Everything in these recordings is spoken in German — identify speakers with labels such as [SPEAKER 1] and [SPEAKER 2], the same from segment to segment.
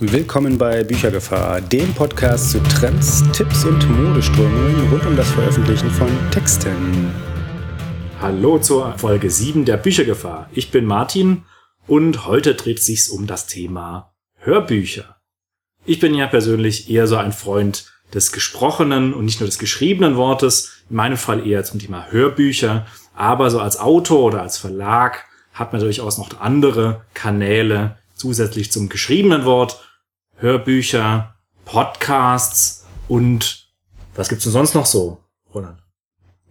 [SPEAKER 1] Willkommen bei Büchergefahr, dem Podcast zu Trends, Tipps und Modeströmungen rund um das Veröffentlichen von Texten.
[SPEAKER 2] Hallo zur Folge 7 der Büchergefahr. Ich bin Martin und heute dreht sich's um das Thema Hörbücher. Ich bin ja persönlich eher so ein Freund des gesprochenen und nicht nur des geschriebenen Wortes, in meinem Fall eher zum Thema Hörbücher, aber so als Autor oder als Verlag hat man durchaus noch andere Kanäle, zusätzlich zum geschriebenen Wort, Hörbücher, Podcasts und was gibt's denn sonst noch so, Roland?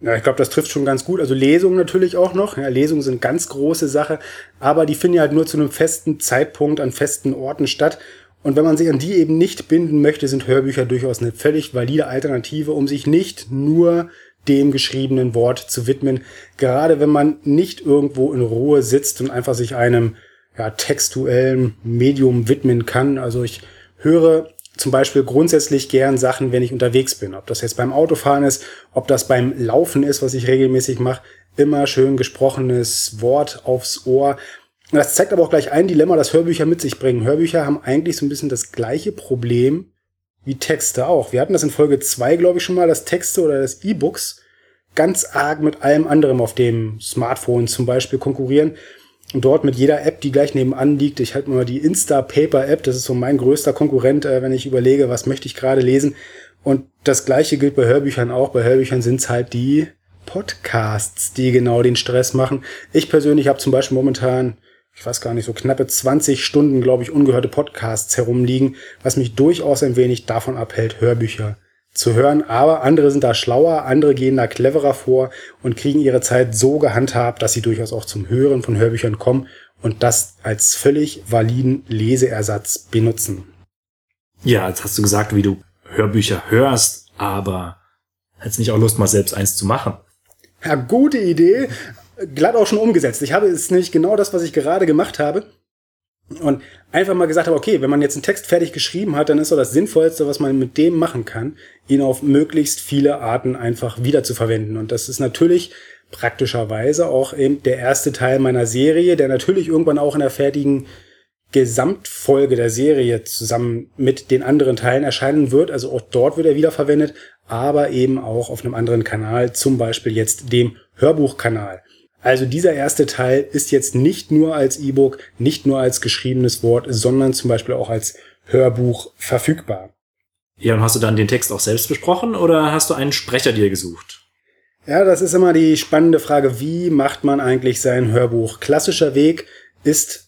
[SPEAKER 1] Ja, ich glaube, das trifft schon ganz gut. Also Lesungen natürlich auch noch. Ja, Lesungen sind ganz große Sache, aber die finden ja halt nur zu einem festen Zeitpunkt an festen Orten statt. Und wenn man sich an die eben nicht binden möchte, sind Hörbücher durchaus eine völlig valide Alternative, um sich nicht nur dem geschriebenen Wort zu widmen. Gerade wenn man nicht irgendwo in Ruhe sitzt und einfach sich einem ja, textuellen Medium widmen kann. Also ich höre zum Beispiel grundsätzlich gern Sachen, wenn ich unterwegs bin. Ob das jetzt beim Autofahren ist, ob das beim Laufen ist, was ich regelmäßig mache. Immer schön gesprochenes Wort aufs Ohr. Das zeigt aber auch gleich ein Dilemma, das Hörbücher mit sich bringen. Hörbücher haben eigentlich so ein bisschen das gleiche Problem wie Texte auch. Wir hatten das in Folge zwei, glaube ich, schon mal, dass Texte oder das E-Books ganz arg mit allem anderem auf dem Smartphone zum Beispiel konkurrieren und dort mit jeder App, die gleich nebenan liegt, ich halte mal die Insta Paper App, das ist so mein größter Konkurrent, äh, wenn ich überlege, was möchte ich gerade lesen. Und das gleiche gilt bei Hörbüchern auch. Bei Hörbüchern sind es halt die Podcasts, die genau den Stress machen. Ich persönlich habe zum Beispiel momentan, ich weiß gar nicht, so knappe 20 Stunden, glaube ich, ungehörte Podcasts herumliegen, was mich durchaus ein wenig davon abhält, Hörbücher zu hören. Aber andere sind da schlauer, andere gehen da cleverer vor und kriegen ihre Zeit so gehandhabt, dass sie durchaus auch zum Hören von Hörbüchern kommen und das als völlig validen Leseersatz benutzen.
[SPEAKER 2] Ja, jetzt hast du gesagt, wie du Hörbücher hörst, aber hättest nicht auch Lust, mal selbst eins zu machen?
[SPEAKER 1] Ja, gute Idee. Glatt auch schon umgesetzt. Ich habe es nicht genau das, was ich gerade gemacht habe. Und einfach mal gesagt habe, okay, wenn man jetzt einen Text fertig geschrieben hat, dann ist doch das Sinnvollste, was man mit dem machen kann, ihn auf möglichst viele Arten einfach wiederzuverwenden. Und das ist natürlich praktischerweise auch eben der erste Teil meiner Serie, der natürlich irgendwann auch in der fertigen Gesamtfolge der Serie zusammen mit den anderen Teilen erscheinen wird. Also auch dort wird er wiederverwendet, aber eben auch auf einem anderen Kanal, zum Beispiel jetzt dem Hörbuchkanal. Also dieser erste Teil ist jetzt nicht nur als E-Book, nicht nur als geschriebenes Wort, sondern zum Beispiel auch als Hörbuch verfügbar.
[SPEAKER 2] Ja, und hast du dann den Text auch selbst besprochen oder hast du einen Sprecher dir gesucht?
[SPEAKER 1] Ja, das ist immer die spannende Frage, wie macht man eigentlich sein Hörbuch? Klassischer Weg ist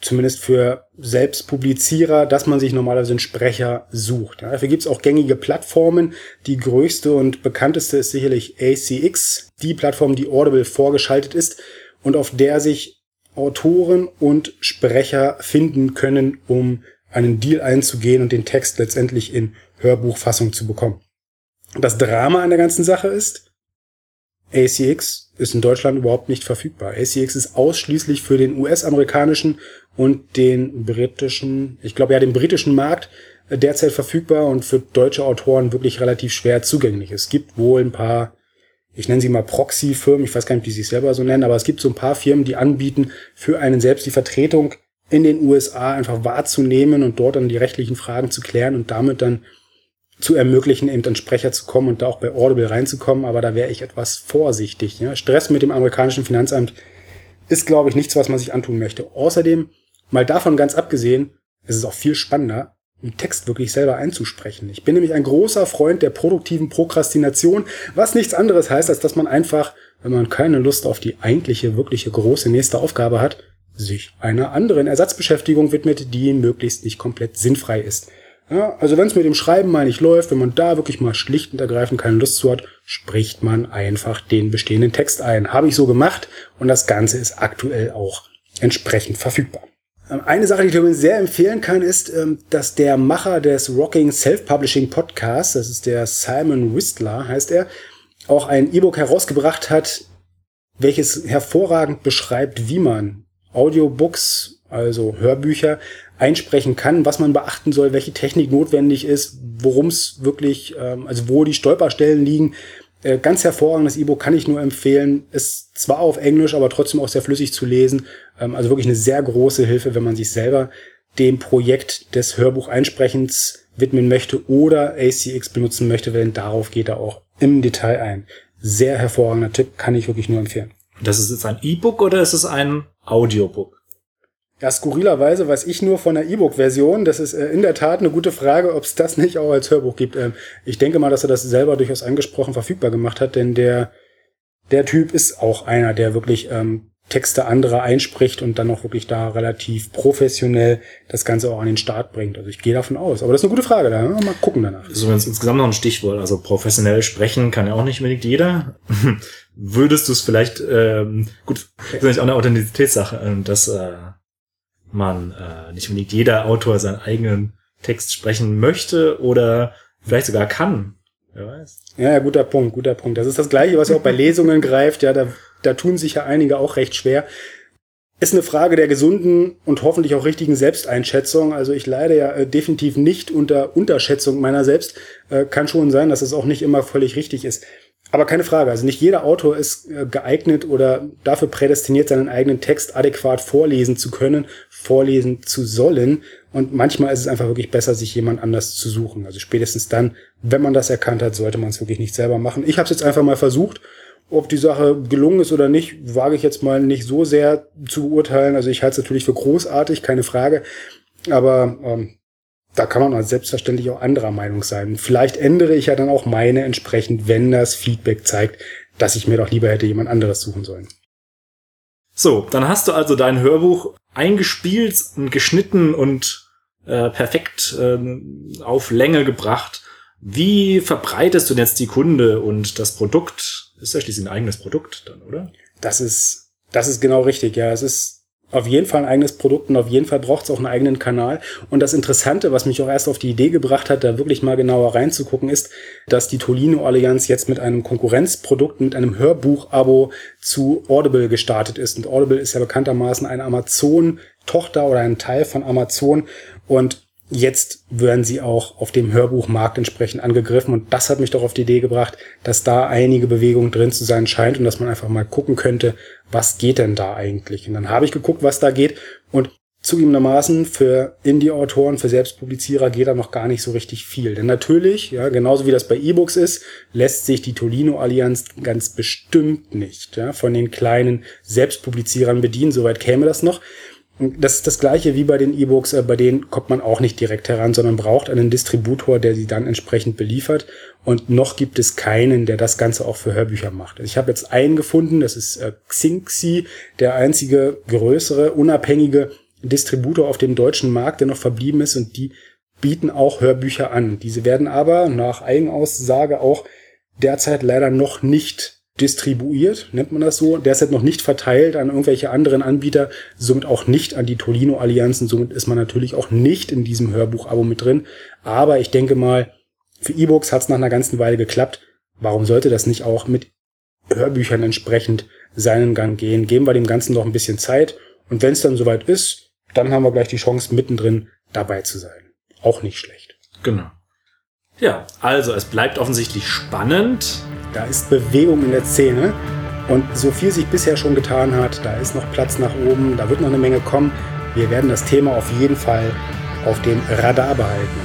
[SPEAKER 1] zumindest für Selbstpublizierer, dass man sich normalerweise einen Sprecher sucht. Ja, dafür gibt's auch gängige Plattformen. Die größte und bekannteste ist sicherlich ACX, die Plattform, die Audible vorgeschaltet ist und auf der sich Autoren und Sprecher finden können, um einen Deal einzugehen und den Text letztendlich in Hörbuchfassung zu bekommen. Das Drama an der ganzen Sache ist, ACX ist in Deutschland überhaupt nicht verfügbar. ACX ist ausschließlich für den US-amerikanischen und den britischen, ich glaube ja, den britischen Markt äh, derzeit verfügbar und für deutsche Autoren wirklich relativ schwer zugänglich. Es gibt wohl ein paar, ich nenne sie mal Proxy-Firmen, ich weiß gar nicht, wie sie sich selber so nennen, aber es gibt so ein paar Firmen, die anbieten, für einen selbst die Vertretung in den USA einfach wahrzunehmen und dort dann die rechtlichen Fragen zu klären und damit dann zu ermöglichen, eben an Sprecher zu kommen und da auch bei Audible reinzukommen, aber da wäre ich etwas vorsichtig. Ja. Stress mit dem amerikanischen Finanzamt ist, glaube ich, nichts, was man sich antun möchte. Außerdem Mal davon ganz abgesehen, ist es auch viel spannender, einen Text wirklich selber einzusprechen. Ich bin nämlich ein großer Freund der produktiven Prokrastination, was nichts anderes heißt, als dass man einfach, wenn man keine Lust auf die eigentliche, wirkliche große nächste Aufgabe hat, sich einer anderen Ersatzbeschäftigung widmet, die möglichst nicht komplett sinnfrei ist. Ja, also wenn es mit dem Schreiben mal nicht läuft, wenn man da wirklich mal schlicht und ergreifend keine Lust zu hat, spricht man einfach den bestehenden Text ein. Habe ich so gemacht und das Ganze ist aktuell auch entsprechend verfügbar. Ähm, eine Sache, die ich übrigens sehr empfehlen kann, ist, ähm, dass der Macher des Rocking Self-Publishing Podcasts, das ist der Simon Whistler, heißt er, auch ein E-Book herausgebracht hat, welches hervorragend beschreibt, wie man Audiobooks, also Hörbücher, einsprechen kann, was man beachten soll, welche Technik notwendig ist, worum es wirklich, ähm, also wo die Stolperstellen liegen, äh, ganz hervorragendes E-Book kann ich nur empfehlen. Ist zwar auf Englisch, aber trotzdem auch sehr flüssig zu lesen. Ähm, also wirklich eine sehr große Hilfe, wenn man sich selber dem Projekt des Hörbucheinsprechens widmen möchte oder ACX benutzen möchte, denn darauf geht er auch im Detail ein. Sehr hervorragender Tipp, kann ich wirklich nur empfehlen.
[SPEAKER 2] Das ist jetzt ein E-Book oder ist es ein Audiobook?
[SPEAKER 1] Ja, skurrilerweise weiß ich nur von der E-Book-Version. Das ist äh, in der Tat eine gute Frage, ob es das nicht auch als Hörbuch gibt. Ähm, ich denke mal, dass er das selber durchaus angesprochen verfügbar gemacht hat, denn der, der Typ ist auch einer, der wirklich ähm, Texte anderer einspricht und dann auch wirklich da relativ professionell das Ganze auch an den Start bringt. Also ich gehe davon aus. Aber das ist eine gute Frage, da mal gucken danach.
[SPEAKER 2] So, wenn es insgesamt noch ein Stichwort, also professionell sprechen kann ja auch nicht unbedingt jeder. Würdest du es vielleicht, ähm, gut, das ist auch eine Authentizitätssache, ähm, dass äh, man äh, nicht unbedingt jeder Autor seinen eigenen Text sprechen möchte oder vielleicht sogar kann. Wer weiß.
[SPEAKER 1] Ja, guter Punkt, guter Punkt. Das ist das Gleiche, was ja auch bei Lesungen greift. Ja, da, da tun sich ja einige auch recht schwer. Ist eine Frage der gesunden und hoffentlich auch richtigen Selbsteinschätzung. Also ich leide ja äh, definitiv nicht unter Unterschätzung meiner selbst. Äh, kann schon sein, dass es auch nicht immer völlig richtig ist. Aber keine Frage, also nicht jeder Autor ist äh, geeignet oder dafür prädestiniert, seinen eigenen Text adäquat vorlesen zu können, vorlesen zu sollen. Und manchmal ist es einfach wirklich besser, sich jemand anders zu suchen. Also spätestens dann, wenn man das erkannt hat, sollte man es wirklich nicht selber machen. Ich habe es jetzt einfach mal versucht. Ob die Sache gelungen ist oder nicht, wage ich jetzt mal nicht so sehr zu beurteilen. Also ich halte es natürlich für großartig, keine Frage. Aber ähm, da kann man selbstverständlich auch anderer Meinung sein. Vielleicht ändere ich ja dann auch meine entsprechend, wenn das Feedback zeigt, dass ich mir doch lieber hätte jemand anderes suchen sollen.
[SPEAKER 2] So, dann hast du also dein Hörbuch eingespielt und geschnitten und äh, perfekt äh, auf Länge gebracht. Wie verbreitest du denn jetzt die Kunde und das Produkt? Ist ja schließlich ein eigenes Produkt dann, oder?
[SPEAKER 1] Das ist, das ist genau richtig, ja. Es ist auf jeden Fall ein eigenes Produkt und auf jeden Fall braucht es auch einen eigenen Kanal. Und das Interessante, was mich auch erst auf die Idee gebracht hat, da wirklich mal genauer reinzugucken, ist, dass die Tolino Allianz jetzt mit einem Konkurrenzprodukt, mit einem Hörbuch-Abo zu Audible gestartet ist. Und Audible ist ja bekanntermaßen eine Amazon-Tochter oder ein Teil von Amazon. Und jetzt werden sie auch auf dem Hörbuchmarkt entsprechend angegriffen. Und das hat mich doch auf die Idee gebracht, dass da einige Bewegung drin zu sein scheint und dass man einfach mal gucken könnte, was geht denn da eigentlich? Und dann habe ich geguckt, was da geht. Und zugegebenermaßen für Indie-Autoren, für Selbstpublizierer geht da noch gar nicht so richtig viel. Denn natürlich, ja, genauso wie das bei E-Books ist, lässt sich die Tolino-Allianz ganz bestimmt nicht ja, von den kleinen Selbstpublizierern bedienen. Soweit käme das noch. Das ist das gleiche wie bei den E-Books, äh, bei denen kommt man auch nicht direkt heran, sondern braucht einen Distributor, der sie dann entsprechend beliefert. Und noch gibt es keinen, der das Ganze auch für Hörbücher macht. Also ich habe jetzt einen gefunden, das ist äh, Xinxi, der einzige größere, unabhängige Distributor auf dem deutschen Markt, der noch verblieben ist und die bieten auch Hörbücher an. Diese werden aber nach Eigenaussage auch derzeit leider noch nicht distribuiert, nennt man das so, derzeit noch nicht verteilt an irgendwelche anderen Anbieter, somit auch nicht an die Tolino-Allianzen, somit ist man natürlich auch nicht in diesem Hörbuch-Abo mit drin. Aber ich denke mal, für E-Books hat es nach einer ganzen Weile geklappt. Warum sollte das nicht auch mit Hörbüchern entsprechend seinen Gang gehen? Geben wir dem Ganzen noch ein bisschen Zeit und wenn es dann soweit ist, dann haben wir gleich die Chance, mittendrin dabei zu sein. Auch nicht schlecht.
[SPEAKER 2] Genau. Ja, also es bleibt offensichtlich spannend.
[SPEAKER 1] Da ist Bewegung in der Szene. Und so viel sich bisher schon getan hat, da ist noch Platz nach oben, da wird noch eine Menge kommen. Wir werden das Thema auf jeden Fall auf dem Radar behalten.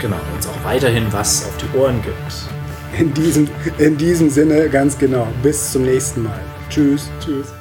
[SPEAKER 2] Genau, uns auch weiterhin was auf die Ohren gibt.
[SPEAKER 1] In diesem, in diesem Sinne ganz genau. Bis zum nächsten Mal. Tschüss. Tschüss.